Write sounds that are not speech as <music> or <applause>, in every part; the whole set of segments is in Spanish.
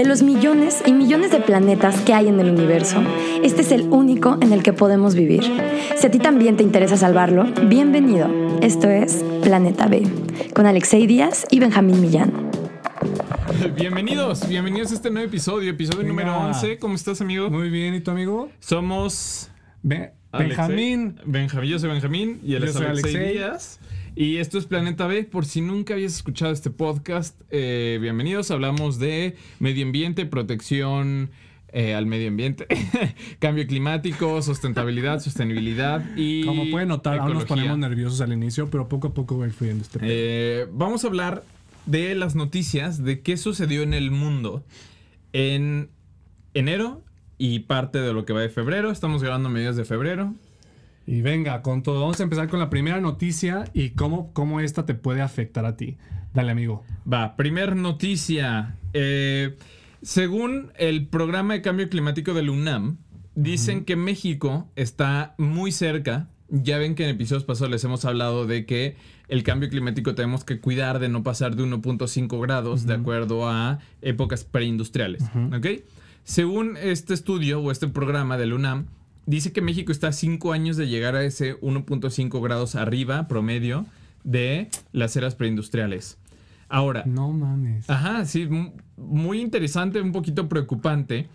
De los millones y millones de planetas que hay en el universo, este es el único en el que podemos vivir. Si a ti también te interesa salvarlo, bienvenido. Esto es Planeta B, con Alexei Díaz y Benjamín Millán. Bienvenidos, bienvenidos a este nuevo episodio, episodio número 11. ¿Cómo estás, amigo? Muy bien, ¿y tu amigo? Somos Be- Alexei- Benjamín. Benjamín, yo soy Benjamín y él Yo es soy Alexei Alexei. Díaz. Y esto es Planeta B. Por si nunca habías escuchado este podcast, eh, bienvenidos. Hablamos de medio ambiente, protección eh, al medio ambiente, <laughs> cambio climático, sustentabilidad, <laughs> sostenibilidad y. Como pueden notar, aún nos ecología. ponemos nerviosos al inicio, pero poco a poco va a ir fluyendo este. Eh, vamos a hablar de las noticias de qué sucedió en el mundo en enero y parte de lo que va de febrero. Estamos grabando a mediados de febrero. Y venga, con todo. Vamos a empezar con la primera noticia y cómo, cómo esta te puede afectar a ti. Dale, amigo. Va, primer noticia. Eh, según el programa de cambio climático del UNAM, dicen que México está muy cerca. Ya ven que en episodios pasados les hemos hablado de que el cambio climático tenemos que cuidar de no pasar de 1.5 grados de acuerdo a épocas preindustriales. ¿Ok? Según este estudio o este programa del UNAM, dice que México está a 5 años de llegar a ese 1.5 grados arriba promedio de las eras preindustriales. Ahora, No mames. ajá, sí, mu- muy interesante, un poquito preocupante.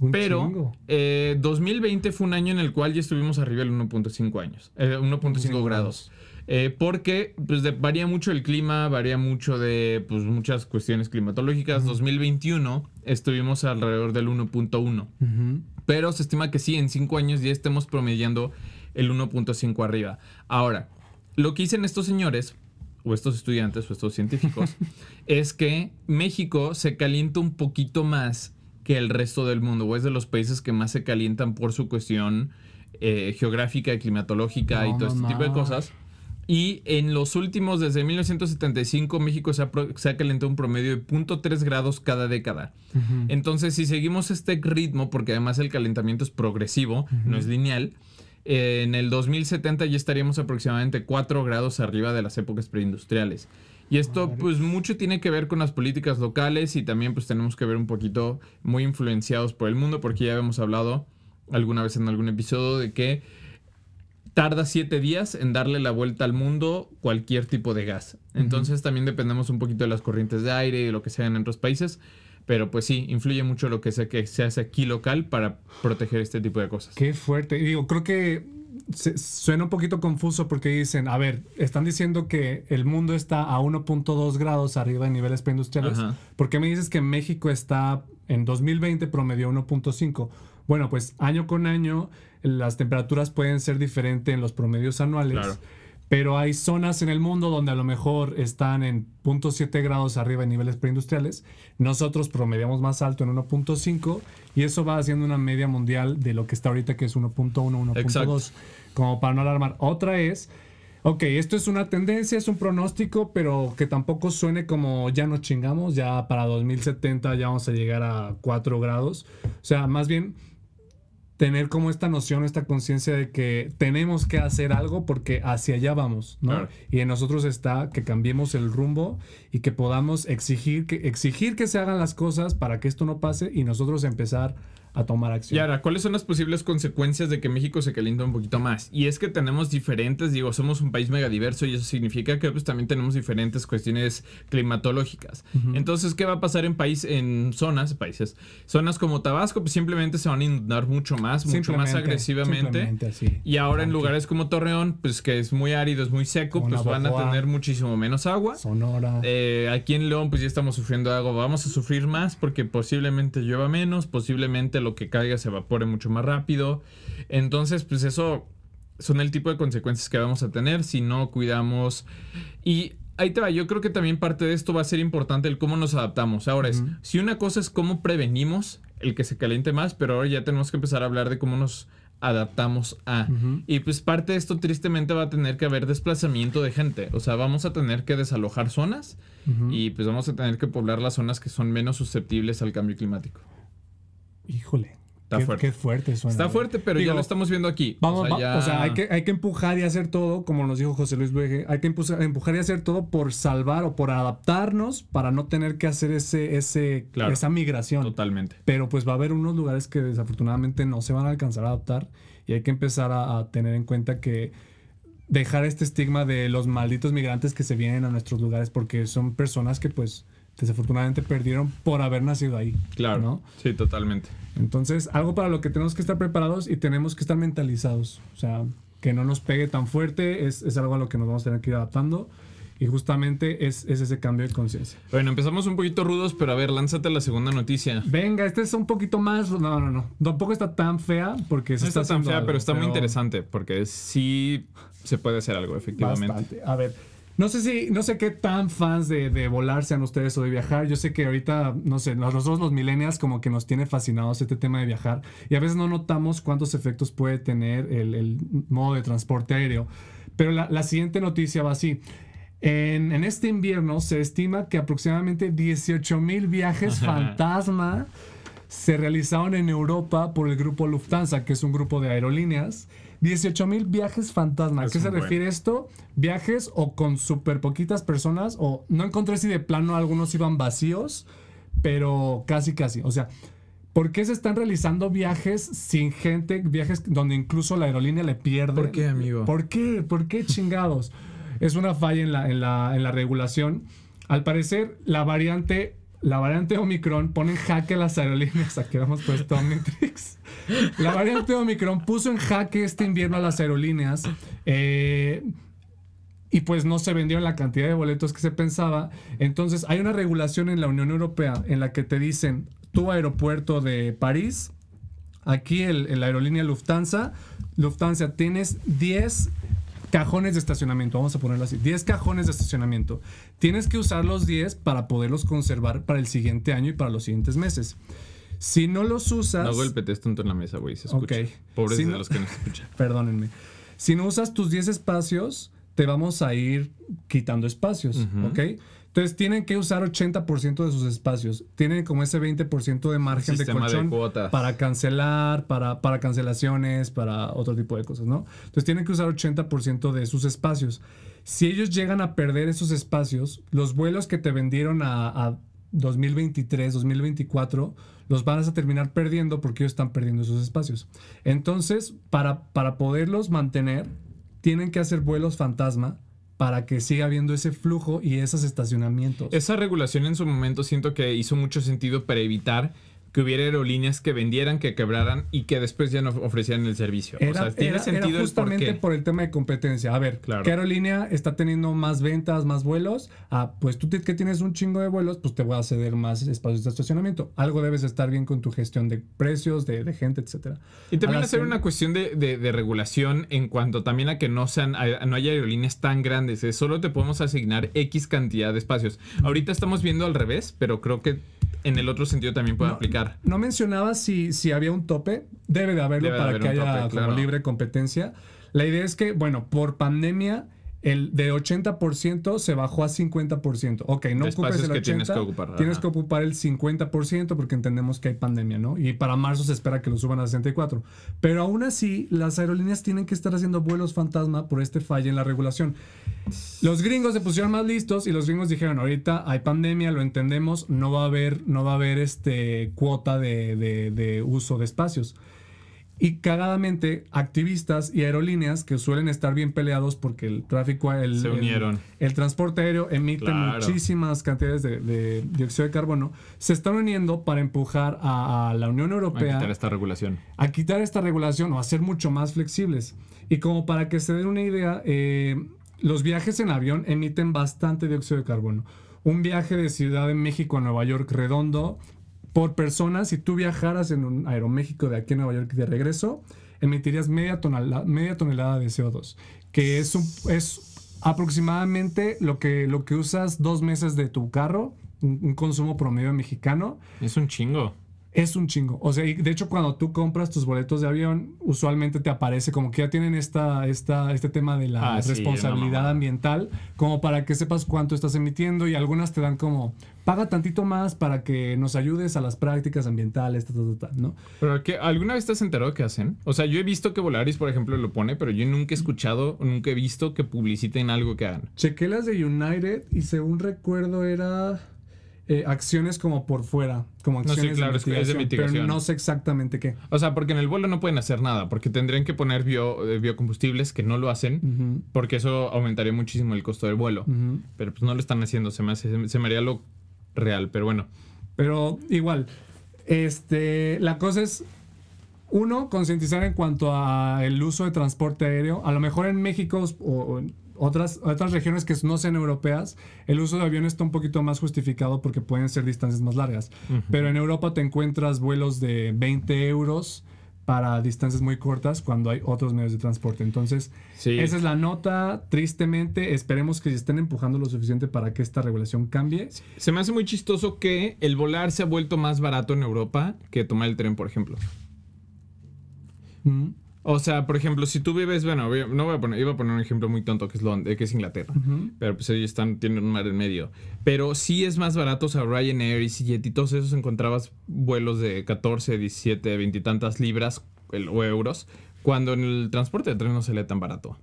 Un pero chingo. eh, 2020 fue un año en el cual ya estuvimos arriba del 1.5 años, eh, 1.5 grados. Eh, porque pues, de- varía mucho el clima, varía mucho de pues, muchas cuestiones climatológicas. 2021 estuvimos alrededor del 1.1. Ujú. Pero se estima que sí, en 5 años ya estemos promediando el 1.5 arriba. Ahora, lo que dicen estos señores, o estos estudiantes, o estos científicos, <laughs> es que México se calienta un poquito más que el resto del mundo, o es de los países que más se calientan por su cuestión eh, geográfica, climatológica y todo este tipo de cosas. Y en los últimos, desde 1975, México se ha, se ha calentado un promedio de 0.3 grados cada década. Entonces, si seguimos este ritmo, porque además el calentamiento es progresivo, no es lineal, eh, en el 2070 ya estaríamos aproximadamente 4 grados arriba de las épocas preindustriales. Y esto, pues, mucho tiene que ver con las políticas locales y también, pues, tenemos que ver un poquito muy influenciados por el mundo, porque ya habíamos hablado alguna vez en algún episodio de que tarda 7 días en darle la vuelta al mundo cualquier tipo de gas. Entonces también dependemos un poquito de las corrientes de aire y de lo que se en otros países. Pero pues sí, influye mucho lo que se, que se hace aquí local para proteger este tipo de cosas. Qué fuerte. Y Digo, creo que se- suena un poquito confuso porque dicen, a ver, están diciendo que el mundo está a 1.2 grados arriba de niveles preindustriales. Ajá. ¿Por qué me dices que México está en 2020 promedio 1.5? Bueno, pues año con año las temperaturas pueden ser diferentes en los promedios anuales. Claro. Pero hay zonas en el mundo donde a lo mejor están en 0.7 grados arriba de niveles preindustriales. Nosotros promediamos más alto en 1.5 y eso va haciendo una media mundial de lo que está ahorita que es 1.1, Exacto. 1.2. Como para no alarmar. Otra es, ok, esto es una tendencia, es un pronóstico, pero que tampoco suene como ya nos chingamos, ya para 2070 ya vamos a llegar a 4 grados. O sea, más bien tener como esta noción, esta conciencia de que tenemos que hacer algo porque hacia allá vamos, ¿no? Claro. Y en nosotros está que cambiemos el rumbo y que podamos exigir que, exigir que se hagan las cosas para que esto no pase y nosotros empezar a tomar acción. Y ahora, ¿cuáles son las posibles consecuencias de que México se calienta un poquito más? Y es que tenemos diferentes, digo, somos un país megadiverso y eso significa que pues también tenemos diferentes cuestiones climatológicas. Entonces, ¿qué va a pasar en país, en zonas, países, zonas como Tabasco? Pues simplemente se van a inundar mucho más, mucho más agresivamente. así. Y ahora en lugares como Torreón, pues que es muy árido, es muy seco, pues van a tener muchísimo menos agua. Sonora. Eh, aquí en León pues ya estamos sufriendo agua, vamos a sufrir más porque posiblemente llueva menos, posiblemente lo que caiga se evapore mucho más rápido. Entonces pues eso son el tipo de consecuencias que vamos a tener si no cuidamos. Y ahí te va, yo creo que también parte de esto va a ser importante el cómo nos adaptamos. Ahora es, si una cosa es cómo prevenimos el que se caliente más, pero ahora ya tenemos que empezar a hablar de cómo nos adaptamos a. Ujú. Y pues parte de esto tristemente va a tener que haber desplazamiento de gente. O sea, vamos a tener que desalojar zonas Ujú. y pues vamos a tener que poblar las zonas que son menos susceptibles al cambio climático. Híjole. Está qué, fuerte. qué fuerte suena. Está fuerte, pero ya lo estamos viendo aquí. Vamos, o sea, va- ya- o sea, hay que, hay que empujar y hacer todo, como nos dijo José Luis Luege, hay que empu- empujar y hacer todo por salvar o por adaptarnos para no tener que hacer ese, ese, Claro. esa migración. Totalmente. Pero pues va a haber unos lugares que desafortunadamente no se van a alcanzar a adaptar y hay que empezar a, a tener en cuenta que dejar este estigma de los malditos migrantes que se vienen a nuestros lugares porque son personas que pues desafortunadamente perdieron por haber nacido ahí. Claro. ¿no? Sí, totalmente. Entonces, algo para lo que tenemos que estar preparados y tenemos que estar mentalizados. O sea, que no nos pegue tan fuerte es, es algo a lo que nos vamos a tener que ir adaptando. Y justamente es, es ese cambio de conciencia. Bueno, empezamos un poquito rudos, pero a ver, lánzate la segunda noticia. Venga, este es un poquito más. No, no, no. Tampoco está tan fea porque se No está tan haciendo fea, algo, pero está muy interesante porque sí se puede hacer algo, efectivamente. Bastante. A ver, no sé si, no sé qué tan fans de, de volar sean ustedes o de viajar. Yo sé que ahorita, no sé, nosotros los millennials como que nos tiene fascinados este tema de viajar y a veces no notamos cuántos efectos puede tener el, el modo de transporte aéreo. Pero la, la siguiente noticia va así. En, en este invierno se estima que aproximadamente 18 mil viajes fantasma se realizaron en Europa por el grupo Lufthansa, que es un grupo de aerolíneas. 18 mil viajes fantasma. ¿A qué se buen. refiere esto? Viajes o con súper poquitas personas, o no encontré si de plano algunos iban vacíos, pero casi, casi. O sea, ¿por qué se están realizando viajes sin gente? Viajes donde incluso la aerolínea le pierde. ¿Por qué, amigo? ¿Por qué? ¿Por qué chingados? es una falla en la, en la, en la regulación. Al parecer, la variante, la variante Omicron pone en jaque las aerolíneas. Aquí vamos puesto Omnitrix. La variante Omicron puso en jaque este invierno a las aerolíneas. eh, y pues no se vendieron la cantidad de boletos que se pensaba. Entonces hay una regulación en la Unión Europea en la que te dicen, tu aeropuerto de París, aquí el, el aerolínea Lufthansa, Lufthansa tienes 10 cajones de estacionamiento, vamos a ponerlo así, 10 cajones de estacionamiento. Tienes que usar los 10 para poderlos conservar para el siguiente año y para los siguientes meses. Si no los usas... No golpetes tanto en la mesa, güey, se escucha. Ok. Pobres Si de los que no escuchan. <laughs> Perdónenme. Si no usas tus 10 espacios, te vamos a ir quitando espacios, Ujú. ¿ok? Entonces tienen que usar 80% de sus espacios. Tienen como ese 20% de margen de de colchón cuotas. para cancelar, para, para cancelaciones, para otro tipo de cosas, ¿no? Entonces tienen que usar 80% de sus espacios. Si ellos llegan a perder esos espacios, los vuelos que te vendieron a, a 2023, 2024, los vas a terminar perdiendo porque ellos están perdiendo esos espacios. Entonces, para, para poderlos mantener, tienen que hacer vuelos fantasma para que siga habiendo ese flujo y esos estacionamientos. Esa regulación en su momento siento que hizo mucho sentido para evitar que hubiera aerolíneas que vendieran, que quebraran y que después ya no ofrecieran el servicio. o sea, tiene era- sentido era el justamente porqué. por el tema de competencia. A ver, Claro. ¿qué aerolínea está teniendo más ventas, más vuelos? Ah, pues tú que tienes un chingo de vuelos, pues te voy a ceder más espacios de estacionamiento. Algo debes estar bien con tu gestión de precios, de, de gente, etcétera. Y también hacer una cuestión de, de- de regulación en cuanto también a que no sean, a- no haya aerolíneas tan grandes. eh, Solo te podemos asignar X cantidad de espacios. Ahorita estamos viendo al revés, pero creo que en el otro sentido también puede No, aplicar. No mencionaba si, si había un tope. Debe de haberlo Debe de para haber que haya tope, como claro. libre competencia. La idea es que, bueno, por pandemia, el de 80% se bajó a 50%. Ok, no De ocupes el 80%. que tienes que ocupar, Tienes que ocupar el 50% porque entendemos que hay pandemia, ¿no? Y para marzo se espera que lo suban a 64%. Pero aún así, las aerolíneas tienen que estar haciendo vuelos fantasma por este fallo en la regulación. Los gringos se pusieron más listos y los gringos dijeron, ahorita hay pandemia, lo entendemos, no va a haber, no va a haber este cuota de, de- de uso de espacios. Y cagadamente, activistas y aerolíneas que suelen estar bien peleados porque el tráfico, el, Se el- unieron. el, transporte aéreo emite Claro. muchísimas cantidades de, de dióxido de carbono, se están uniendo para empujar a, a la Unión a Europea quitar esta regulación. a quitar esta regulación o a ser mucho más flexibles. Y como para que se den una idea, eh, los viajes en avión emiten bastante dióxido de carbono. Un viaje de Ciudad de México a Nueva York redondo, por persona, si tú viajaras en un Aeroméxico de aquí a Nueva York y de regreso, emitirías media tonelada, media tonelada de CO2, que es, un, es aproximadamente lo que, lo que usas dos meses de tu carro, un, un consumo promedio mexicano. Es un chingo. Es un chingo. O sea, y de hecho, cuando tú compras tus boletos de avión, usualmente te aparece como que ya tienen esta, esta, este tema de la Ah, responsabilidad ambiental, como para que sepas cuánto estás emitiendo, y algunas te dan como, paga tantito más para que nos ayudes a las prácticas ambientales, ta, ta, ta, ta", ¿no? Pero que ¿alguna vez te has enterado que hacen? O sea, yo he visto que Volaris, por ejemplo, lo pone, pero yo nunca he escuchado, nunca he visto que publiciten algo que hagan. Chequé las de United y según recuerdo era eh, acciones como por fuera, como No, sí, acciones claro, que es de pero mitigación. no sé exactamente qué. O sea, porque en el vuelo no pueden hacer nada, porque tendrían que poner bio, eh, biocombustibles que no lo hacen, porque eso aumentaría muchísimo el costo del vuelo. Pero pues no lo están haciendo, se me, hace- se me haría lo real, pero bueno. Pero igual, este, la cosa es, uno, concientizar en cuanto a el uso de transporte aéreo. A lo mejor en México o, o otras, otras regiones que no sean europeas, el uso de aviones está un poquito más justificado porque pueden ser distancias más largas. Pero en Europa te encuentras vuelos de 20 euros para distancias muy cortas cuando hay otros medios de transporte. Entonces, Sí. esa es la nota. Tristemente, esperemos que se estén empujando lo suficiente para que esta regulación cambie. Se me hace muy chistoso que el volar se ha vuelto más barato en Europa que tomar el tren, por ejemplo. Ujú. O sea, por ejemplo, si tú vives, bueno, voy a- no voy a poner, iba a poner un ejemplo muy tonto que es Londres, que es Inglaterra. Pero pues ellos están, tienen un mar en medio. Pero sí es más barato, o sea, Ryanair, EasyJet y todos esos encontrabas vuelos de 14, 17, 20 y tantas libras el- o euros, cuando en el transporte de tren no se lee tan barato.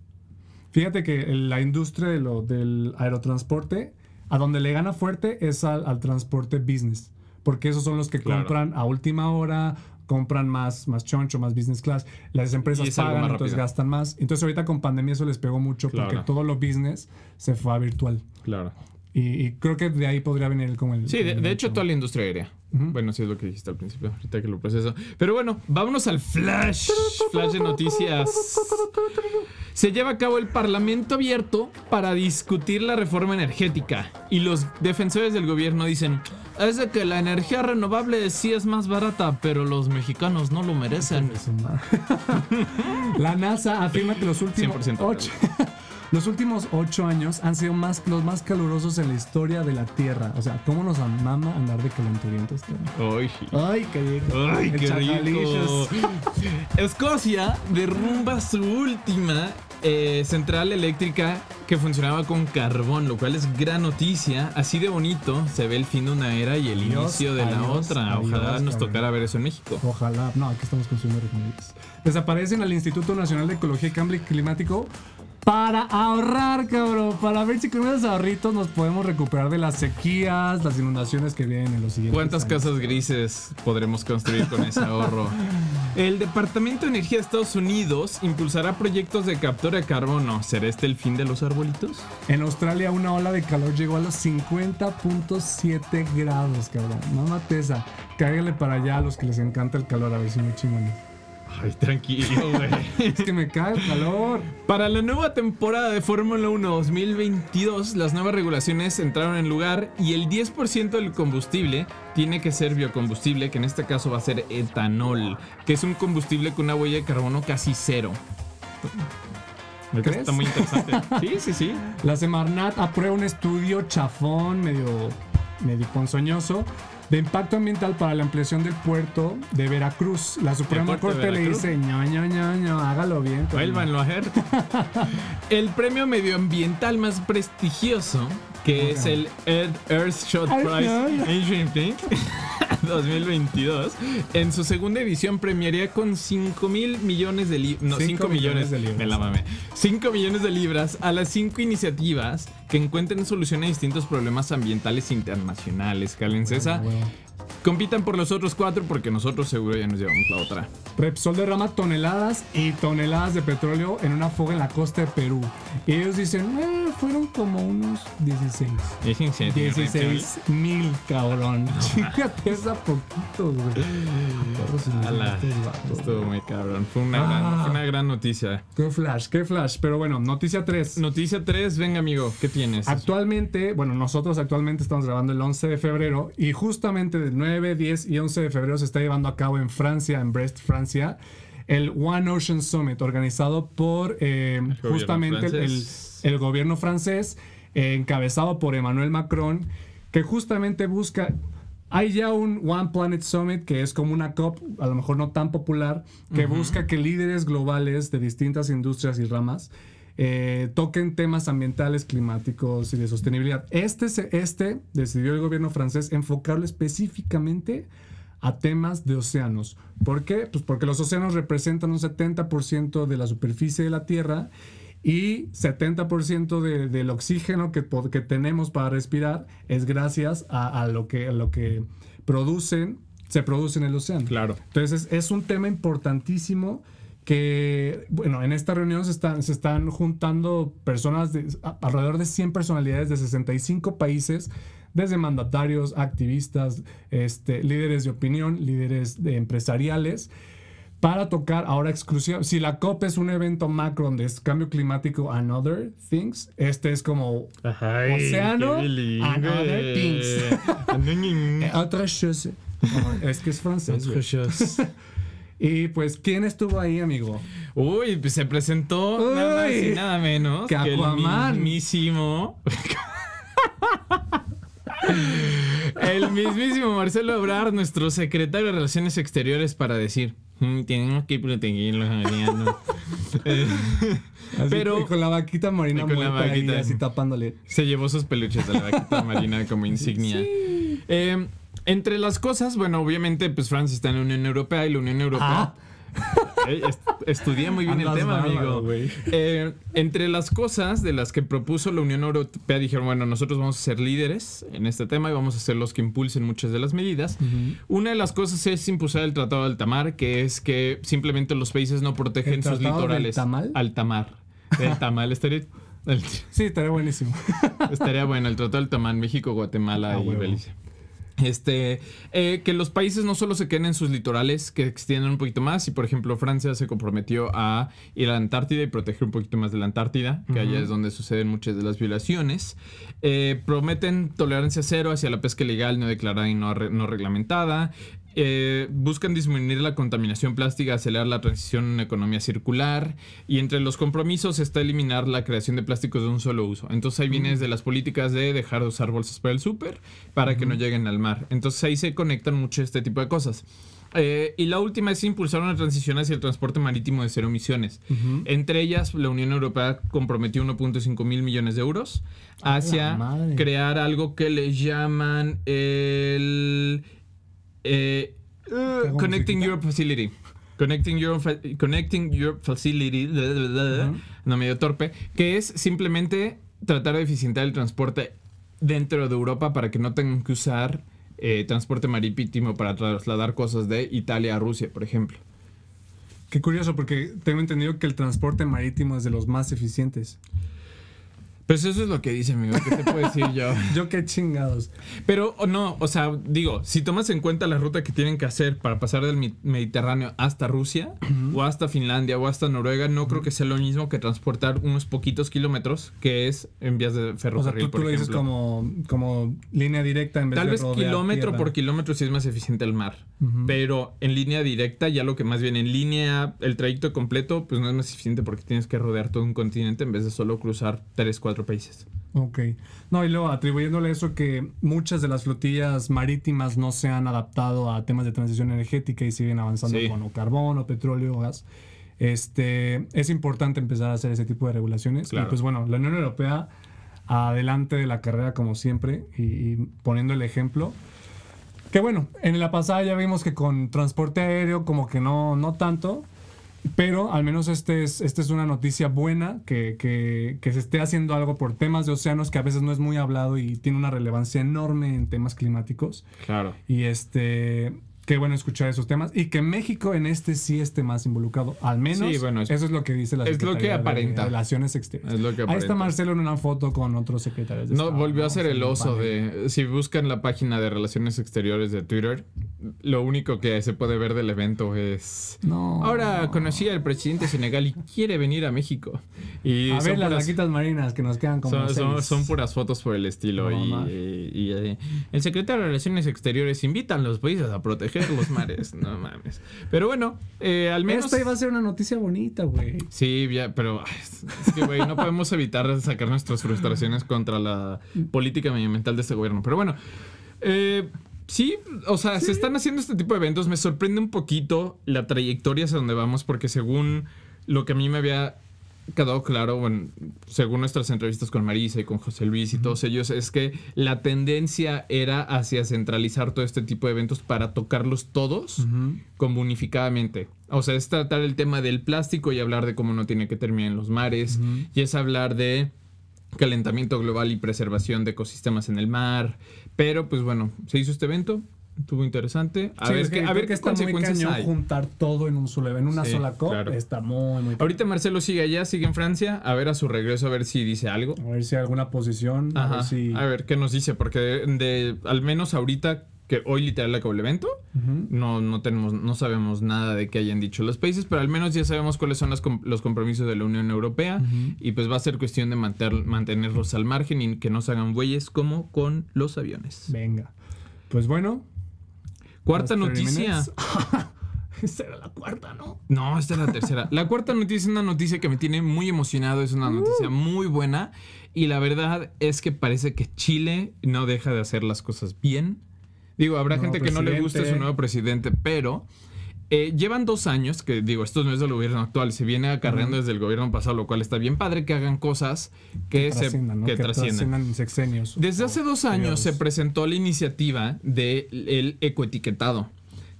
Fíjate que la industria de lo, del aerotransporte, a donde le gana fuerte es al, al transporte business. Porque esos son los que Claro. compran a última hora, compran más, más choncho, más business class. Las empresas pagan, entonces rápido. gastan más. Entonces ahorita con pandemia eso les pegó mucho porque todo lo business se fue a virtual. Claro. Y, y creo que de ahí podría venir como el... Sí, de, el de hecho, hecho. toda la industria aérea. Bueno, sí es lo que dijiste al principio, ahorita que lo proceso. Pero bueno, vámonos al flash. Flash de noticias. Se lleva a cabo el Parlamento abierto para discutir la reforma energética. Y los defensores del gobierno dicen, es de que la energía renovable sí es más barata, pero los mexicanos no lo merecen. <laughs> La NASA afirma que los últimos 100% ocho, los últimos ocho años han sido más, los más calurosos en la historia de la Tierra. O sea, ¿cómo nos amama andar de calenturientos? tío? Ay, Ay, qué rico. Ay, qué rico. <laughs> Escocia derrumba su última eh, central eléctrica que funcionaba con carbón, lo cual es gran noticia. Así de bonito se ve el fin de una era y el inicio de la otra. adiós, Ojalá nos tocara ver eso en México. Ojalá. No, aquí estamos refinerías. Desaparecen al Instituto Nacional de Ecología y Cambio Climático para ahorrar, cabrón. Para ver si con esos ahorritos nos podemos recuperar de las sequías, las inundaciones que vienen en los siguientes ¿Cuántas años. casas grises podremos construir con ese ahorro? <laughs> El Departamento de Energía de Estados Unidos impulsará proyectos de captura de carbono. ¿Será este el fin de los arbolitos? En Australia una ola de calor llegó a los 50.7 grados, cabrón. No esa. Cáigale para allá a los que les encanta el calor, a ver si me chingan. Ay, tranquilo, <laughs> güey. Es que me cae el calor. Para la nueva temporada de Fórmula 1 2022, las nuevas regulaciones entraron en lugar y el 10% del combustible tiene que ser biocombustible, que en este caso va a ser etanol, que es un combustible con una huella de carbono casi cero. ¿Crees? Está muy interesante. <laughs> Sí, sí, sí. La Semarnat aprueba un estudio chafón, medio, medio ponzoñoso, de impacto ambiental para la ampliación del puerto de Veracruz. La Suprema Corte le dice, ño, ño, ño, ño, hágalo bien. cabrón". Vuélvanlo a ver. <laughs> El premio medioambiental más prestigioso, que es el Earth, Earthshot Prize no, no. <laughs> Ancient Thing 2022, en su segunda edición premiaría con 5 mil millones de libras. No, Cinco 5 millones, millones de libras. Me la mamé. 5 millones de libras a las 5 iniciativas que encuentren solución a distintos problemas ambientales internacionales. Cálense esa. Huevo. Compitan por los otros cuatro porque nosotros seguro ya nos llevamos la otra. Repsol derrama toneladas y toneladas de petróleo en una fuga en la costa de Perú. Y ellos dicen, "Eh, fueron como unos 16. 16 mil, cabrón. <laughs> Chíngate esa poquito, güey. Estuvo muy cabrón. Fue una, Ah. gran, fue una gran noticia. Qué flash, qué flash. Pero bueno, noticia 3. Noticia 3, venga amigo, ¿qué tienes? Actualmente, bueno, nosotros actualmente estamos grabando el 11 de febrero y justamente del 9, 10 y 11 de febrero se está llevando a cabo en Francia, en Brest, Francia, el One Ocean Summit organizado por eh, justamente el gobierno francés, eh, encabezado por Emmanuel Macron, que justamente busca Hay ya un One Planet Summit que es como una COP, a lo mejor no tan popular, que busca que líderes globales de distintas industrias y ramas eh, toquen temas ambientales, climáticos y de sostenibilidad. Este, este decidió el gobierno francés enfocarlo específicamente a temas de océanos. ¿Por qué? Pues porque los océanos representan un 70% de la superficie de la Tierra y 70% de- del oxígeno que, que tenemos para respirar es gracias a, a lo, que, a lo que producen, se produce en el océano. Claro. Entonces es un tema importantísimo que, bueno, en esta reunión se están, se están juntando personas, de, a- alrededor de 100 personalidades de 65 países, desde mandatarios, activistas, este, líderes de opinión, líderes de empresariales, para tocar ahora exclusiva. Si la COP es un evento macro donde es cambio climático and other things, este es como Océano, and other things. <laughs> eh, otra chose. Como- es que es francés. <laughs> Y pues, ¿quién estuvo ahí, amigo? Uy, pues se presentó nada más y nada menos que que, el mismísimo. <laughs> el mismísimo Marcelo Ebrard, nuestro secretario de Relaciones Exteriores, para decir: "Mm, Tenemos que proteger los océanos". Eh, <laughs> Así, Pero- con la vaquita marina con la ahí, vaquita. así tapándole. Se llevó sus peluches de la vaquita marina como <laughs> insignia. Eh, entre las cosas, bueno, obviamente, pues Francia está en la Unión Europea y la Unión Europea. Ah. <laughs> Eh, est- estudié muy bien Andas el tema, bárbaro, amigo. Eh, entre las cosas de las que propuso la Unión Europea, dijeron, bueno, nosotros vamos a ser líderes en este tema y vamos a ser los que impulsen muchas de las medidas. Una de las cosas es impulsar el Tratado de Altamar, que es que simplemente los países no protegen ¿El sus Tratado del litorales. Tamal? Altamar. El tamal estaría... el- <laughs> Sí, estaría buenísimo. Estaría bueno el Tratado del Tamán, México, Guatemala Ah, y huevo. Belice. Este, eh, que los países no solo se queden en sus litorales, que extiendan un poquito más. Y por ejemplo, Francia se comprometió a ir a la Antártida y proteger un poquito más de la Antártida, que allá es donde suceden muchas de las violaciones. Eh, prometen tolerancia cero hacia la pesca ilegal, no declarada y no, re- no reglamentada. Eh, buscan disminuir la contaminación plástica, acelerar la transición a una economía circular y entre los compromisos está eliminar la creación de plásticos de un solo uso. Entonces ahí viene desde las políticas de dejar de usar bolsas para el súper para que no lleguen al mar. Entonces ahí se conectan mucho este tipo de cosas. Eh, y la última es impulsar una transición hacia el transporte marítimo de cero emisiones. Entre ellas, la Unión Europea comprometió 1.5 mil millones de euros hacia crear algo que le llaman el eh, uh, ¿Cómo Connecting? Europe Facility. Connecting Europe, Connecting Europe Facility, bla, bla, bla, bla, Ujú. no medio torpe, que es simplemente tratar de eficientar el transporte dentro de Europa para que no tengan que usar eh, transporte marítimo para trasladar cosas de Italia a Rusia, por ejemplo. Qué curioso, porque tengo entendido que el transporte marítimo es de los más eficientes. Pues eso es lo que dice, amigo. ¿Qué te puedo decir yo? <laughs> Yo qué chingados. Pero o no, o sea, digo, si tomas en cuenta la ruta que tienen que hacer para pasar del Mediterráneo hasta Rusia, o hasta Finlandia, o hasta Noruega, no creo que sea lo mismo que transportar unos poquitos kilómetros, que es en vías de O sea, ferrocarril, tú, tú por lo dices como, como línea directa en vez Tal de vez kilómetro tierra. por kilómetro sí es más eficiente el mar. Pero en línea directa, ya lo que más bien en línea, el trayecto completo, pues no es más eficiente porque tienes que rodear todo un continente en vez de solo cruzar 3, 4 países. Ok. No, y luego atribuyéndole eso que muchas de las flotillas marítimas no se han adaptado a temas de transición energética y siguen avanzando Sí. con o carbón o petróleo o gas. Este, es importante empezar a hacer ese tipo de regulaciones. Claro. Y pues bueno, la Unión Europea adelante de la carrera como siempre y, y poniendo el ejemplo. Que bueno, en la pasada ya vimos que con transporte aéreo como que no, no tanto, pero al menos este es, este es una noticia buena, que, que- que se esté haciendo algo por temas de océanos que a veces no es muy hablado y tiene una relevancia enorme en temas climáticos. Claro. Y este, qué bueno escuchar esos temas y que México en este sí esté más involucrado. Al menos Sí, bueno, es- eso es lo que dice la es lo que Secretaría de aparenta. Relaciones Exteriores. Es lo que Ahí está aparenta. Marcelo en una foto con otros secretarios de No, Estado, volvió a ser el oso de... Si buscan la página de Relaciones Exteriores de Twitter, lo único que se puede ver del evento es... No. Ahora conocí al presidente Senegal y quiere venir a México. Y A son ver las puras- vaquitas marinas que nos quedan como son, son- son puras fotos por el estilo. No, y, y- y, eh, el secretario de Relaciones Exteriores invita a los países a proteger los mares. no mames. Pero bueno, eh, al menos... Esta iba a ser una noticia bonita, güey. Sí, ya, pero es que, güey, no podemos evitar sacar nuestras frustraciones contra la política medioambiental de este gobierno. Pero bueno, eh, Sí, o sea, se están haciendo este tipo de eventos. Me sorprende un poquito la trayectoria hacia donde vamos, porque según lo que a mí me había quedado claro, bueno, según nuestras entrevistas con Marisa y con José Luis y todos ellos, es que la tendencia era hacia centralizar todo este tipo de eventos para tocarlos todos como unificadamente. O sea, es tratar el tema del plástico y hablar de cómo no tiene que terminar en los mares, y es hablar de calentamiento global y preservación de ecosistemas en el mar. Pero pues bueno, se hizo este evento, estuvo interesante. A Sí, ver es que a ver qué está muy consecuencias cañón hay. juntar todo en un solo en una Sí, sola cop. claro. Está muy, muy Ahorita Marcelo sigue allá, sigue en Francia, a ver a su regreso, a ver si dice algo. A ver si hay alguna posición. A ver si. A ver qué nos dice, porque de, de- al menos ahorita que hoy literal acabó el evento, no, no tenemos, no sabemos nada de qué hayan dicho los países, pero al menos ya sabemos cuáles son las com- los compromisos de la Unión Europea y pues va a ser cuestión de manter- mantenerlos al margen y que no se hagan bueyes como con los aviones. Venga. Pues bueno. Cuarta noticia. Esta <laughs> era la cuarta, ¿no? No, esta es la tercera. La cuarta noticia es una noticia que me tiene muy emocionado, es una noticia muy buena y la verdad es que parece que Chile no deja de hacer las cosas bien. Digo, habrá gente que no le guste su nuevo presidente, pero eh, llevan dos años, que digo, esto no es del gobierno actual, se viene acarreando desde el gobierno pasado, lo cual está bien padre que hagan cosas que, se, Trasciendan, ¿no? que Que trasciendan. trasciendan sexenios. Desde hace dos años se presentó la iniciativa del ecoetiquetado.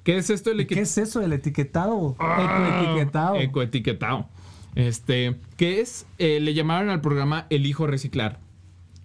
¿Qué es esto del ¿Y ¿Qué es eso del etiquetado? Ah, Ecoetiquetado. Ecoetiquetado. Este, que es, eh, le llamaron al programa Elijo Reciclar.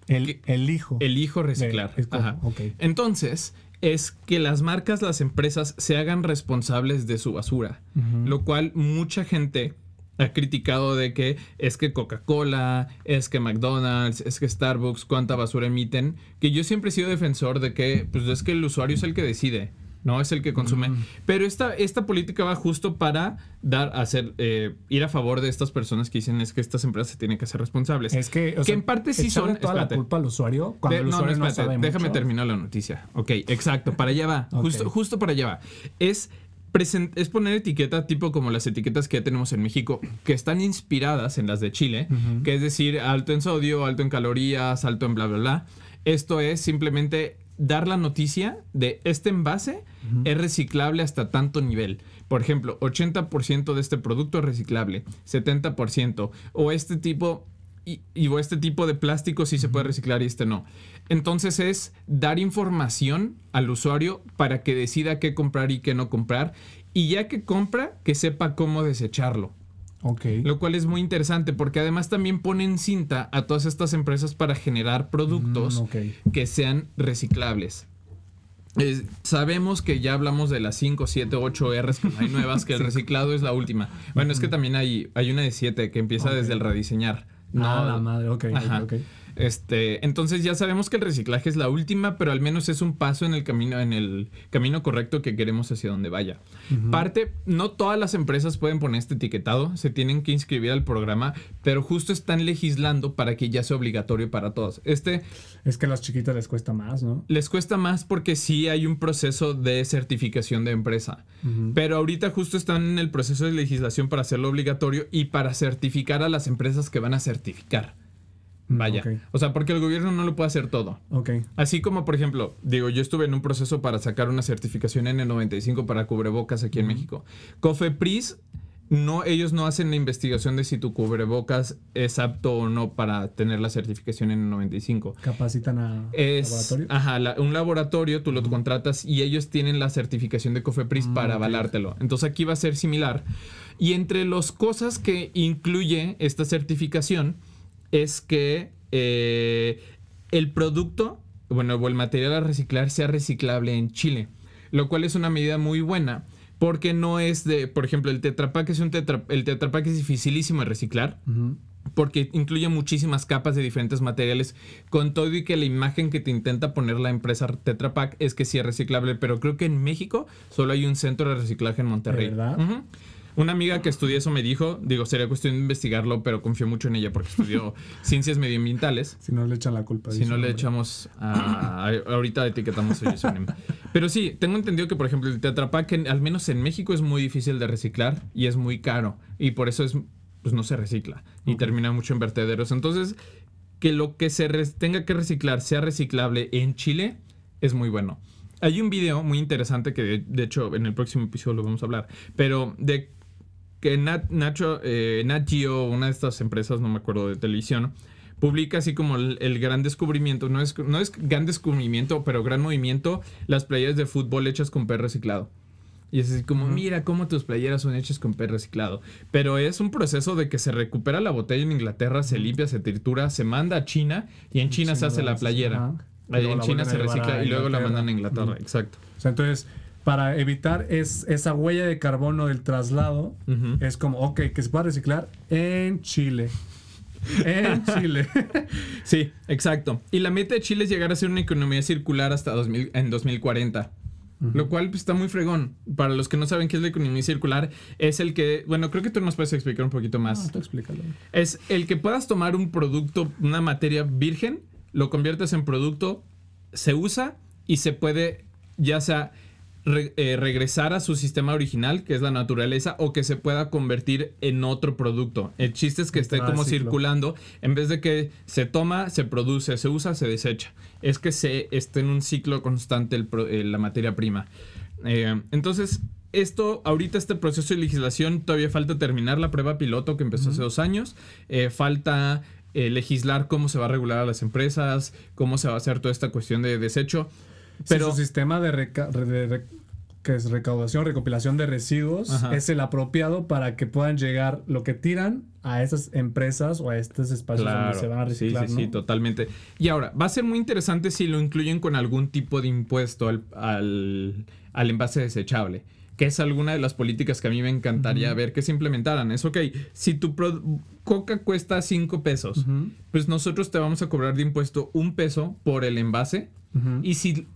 El, el hijo. Elijo Reciclar. De- es como- Ajá. Entonces, es que las marcas, las empresas se hagan responsables de su basura. Lo cual mucha gente ha criticado de que es que Coca-Cola, es que McDonald's, es que Starbucks, cuánta basura emiten. Que yo siempre he sido defensor de que, pues es que el usuario es el que decide. No es el que consume. Pero esta, esta política va justo para dar, hacer, eh, ir a favor de estas personas que dicen es que estas empresas se tienen que hacer responsables. Es que, o que sea, en parte sí son. toda espérate. la culpa al usuario cuando De- el no, no, usuario no, espérate, sabe déjame mucho. terminar la noticia. Ok, exacto, para allá va. Justo, justo para allá va. Es, es poner etiqueta tipo como las etiquetas que ya tenemos en México, que están inspiradas en las de Chile, que es decir, alto en sodio, alto en calorías, alto en bla, bla, bla. Esto es simplemente dar la noticia de este envase es reciclable hasta tanto nivel. Por ejemplo, 80% de este producto es reciclable, 70%, o este tipo y, y o este tipo de plástico sí se puede reciclar y este no. Entonces es dar información al usuario para que decida qué comprar y qué no comprar. Y ya que compra, que sepa cómo desecharlo. Lo cual es muy interesante porque además también ponen cinta a todas estas empresas para generar productos Mm, que sean reciclables. Es- sabemos que ya hablamos de las 5, 7, 8 R's que hay nuevas, que el <laughs> reciclado es la última. Bueno, es que también hay, hay una de 7 que empieza desde el rediseñar. No, Ah, la madre, ok. Ajá. ok. Este, entonces ya sabemos que el reciclaje es la última, pero al menos es un paso en el camino, en el camino correcto que queremos hacia donde vaya. Parte, no todas las empresas pueden poner este etiquetado, se tienen que inscribir al programa, pero justo están legislando para que ya sea obligatorio para todos. Este Es que a las chiquitas les cuesta más, ¿no? les cuesta más porque sí hay un proceso de certificación de empresa. Pero ahorita justo están en el proceso de legislación para hacerlo obligatorio y para certificar a las empresas que van a certificar. Vaya. ok. O sea, porque el gobierno no lo puede hacer todo. Ok. Así como, por ejemplo, digo, yo estuve en un proceso para sacar una certificación N95 para cubrebocas aquí en México. Cofepris, no, ellos no hacen la investigación de si tu cubrebocas es apto o no para tener la certificación N95. Capacitan a Es, laboratorio. ajá, la- un laboratorio, tú lo contratas y ellos tienen la certificación de Cofepris Mm, para ok. avalártelo. Entonces aquí va a ser similar. Y entre las cosas que incluye esta certificación es que eh, el producto, bueno, o el material a reciclar sea reciclable en Chile, lo cual es una medida muy buena. Porque no es de, por ejemplo, el Tetra Pak es un tetra, el Tetra Pak es dificilísimo de reciclar porque incluye muchísimas capas de diferentes materiales, con todo y que la imagen que te intenta poner la empresa Tetra Pak es que sí es reciclable, pero creo que en México solo hay un centro de reciclaje en Monterrey. ¿De verdad? Una amiga que estudia eso me dijo, digo, sería cuestión de investigarlo, pero confío mucho en ella porque estudió <laughs> ciencias medioambientales. Si no le echan la culpa. Si no le echamos a, a- ahorita etiquetamos a. Pero sí, tengo entendido que, por ejemplo, el en- al menos en México, es muy difícil de reciclar y es muy caro. Y por eso es, pues no se recicla y termina mucho en vertederos. Entonces, que lo que se tenga que reciclar sea reciclable en Chile es muy bueno. Hay un video muy interesante que de, de hecho en el próximo episodio lo vamos a hablar, pero de que Nat, Nacho, eh, Nat Geo, una de estas empresas, no me acuerdo de televisión, publica así como el, el gran descubrimiento, no es, no es gran descubrimiento, pero gran movimiento, las playeras de fútbol hechas con PET reciclado. Y es así como, mira cómo tus playeras son hechas con PET reciclado. Pero es un proceso de que se recupera la botella en Inglaterra, se limpia, se tritura, se manda a China y en China se hace la playera. Luego en China se recicla y luego la mandan a Inglaterra. Exacto. O sea, entonces, para evitar es, esa huella de carbono del traslado, es como, ok, que se pueda reciclar en Chile. En <laughs> Chile. Sí, exacto. Y la meta de Chile es llegar a ser una economía circular hasta 2000, en 2040. Lo cual pues, está muy fregón. Para los que no saben qué es la economía circular, es el que, bueno, creo que tú nos puedes explicar un poquito más. Tú explícalo. Es el que puedas tomar un producto, una materia virgen, lo conviertes en producto, se usa y se puede ya sea re- eh, regresar a su sistema original, que es la naturaleza, o que se pueda convertir en otro producto. El chiste es que esté al como ciclo. circulando, en vez de que se toma, se produce, se usa, se desecha. Es que se esté en un ciclo constante el eh, la materia prima. Eh, entonces, esto, ahorita este proceso de legislación, todavía falta terminar la prueba piloto que empezó hace dos años. Falta eh, legislar cómo se va a regular a las empresas, cómo se va a hacer toda esta cuestión de desecho. Pero su sistema de, reca- de re- que es recaudación, recopilación de residuos Ajá. es el apropiado para que puedan llegar lo que tiran a esas empresas o a estos espacios donde se van a reciclar. Sí, sí, totalmente. Y ahora, va a ser muy interesante si lo incluyen con algún tipo de impuesto al, al, al envase desechable. Que es alguna de las políticas que a mí me encantaría ver que se implementaran. Es ok, si tu coca cuesta 5 pesos, pues nosotros te vamos a cobrar de impuesto un peso por el envase. Y si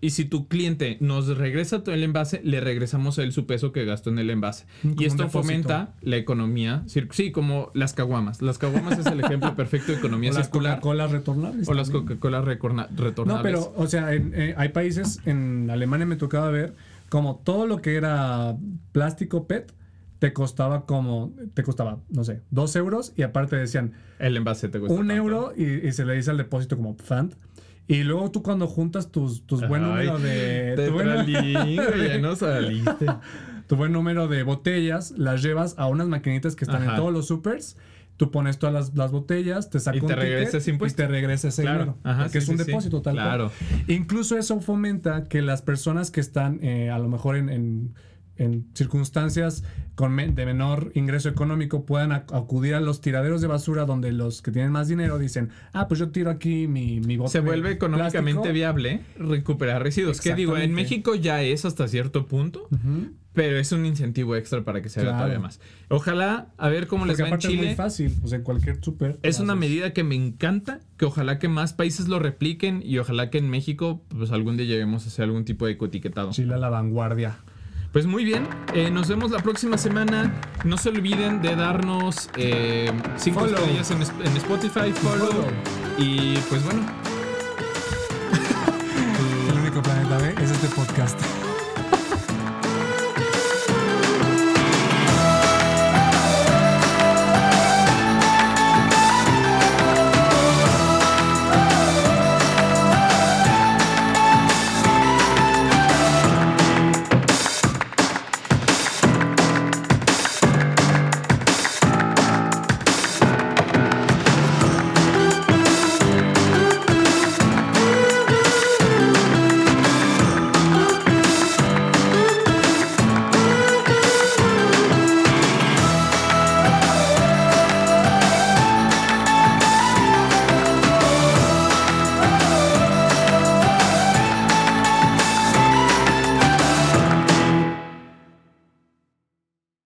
y si tu cliente nos regresa todo el envase, le regresamos a él su peso que gastó en el envase. Como y esto fomenta la economía. Sí, como las caguamas. Las caguamas es el ejemplo <laughs> perfecto de economía o las. Coca-Cola retornables. O las. Coca-Cola retornables. No, pero, o sea, en- eh, hay países, en Alemania me tocaba ver, como todo lo que era plástico PET, te costaba como, te costaba, no sé, dos euros y aparte decían El envase te cuesta un tanto. euro y, y se le dice al depósito como FANT. Y luego tú cuando juntas tus, tus buen número de... tu buen- ya <laughs> no saliste. tu buen número de botellas, las llevas a unas maquinitas que están Ajá. en todos los supers. Tú pones todas las, las botellas, te saca Y un te ticket regresa ese impuesto. Y te regresa ese Claro. dinero. Ajá, sí, es un sí, sí. depósito tal Claro. cual. Incluso eso fomenta que las personas que están eh, a lo mejor en, en- en circunstancias con de menor ingreso económico puedan ac- acudir a los tiraderos de basura donde los que tienen más dinero dicen, ah, pues yo tiro aquí mi, mi bote Se vuelve económicamente plástico". viable recuperar residuos. Que digo, en. México ya es hasta cierto punto. Pero es un incentivo extra para que se haga Claro. todavía más. Ojalá, a ver cómo les Porque va en aparte es muy Chile. fácil, pues en cualquier súper. Es una medida que me encanta, que ojalá que más países lo repliquen y ojalá que en México, pues algún día lleguemos a hacer algún tipo de ecoetiquetado. Chile a la vanguardia. Pues muy bien, eh, nos vemos la próxima semana. No se olviden de darnos eh, cinco Follow. estrellas en, Spotify, follow. Follow. Y pues bueno, <laughs> El único planeta B es este podcast.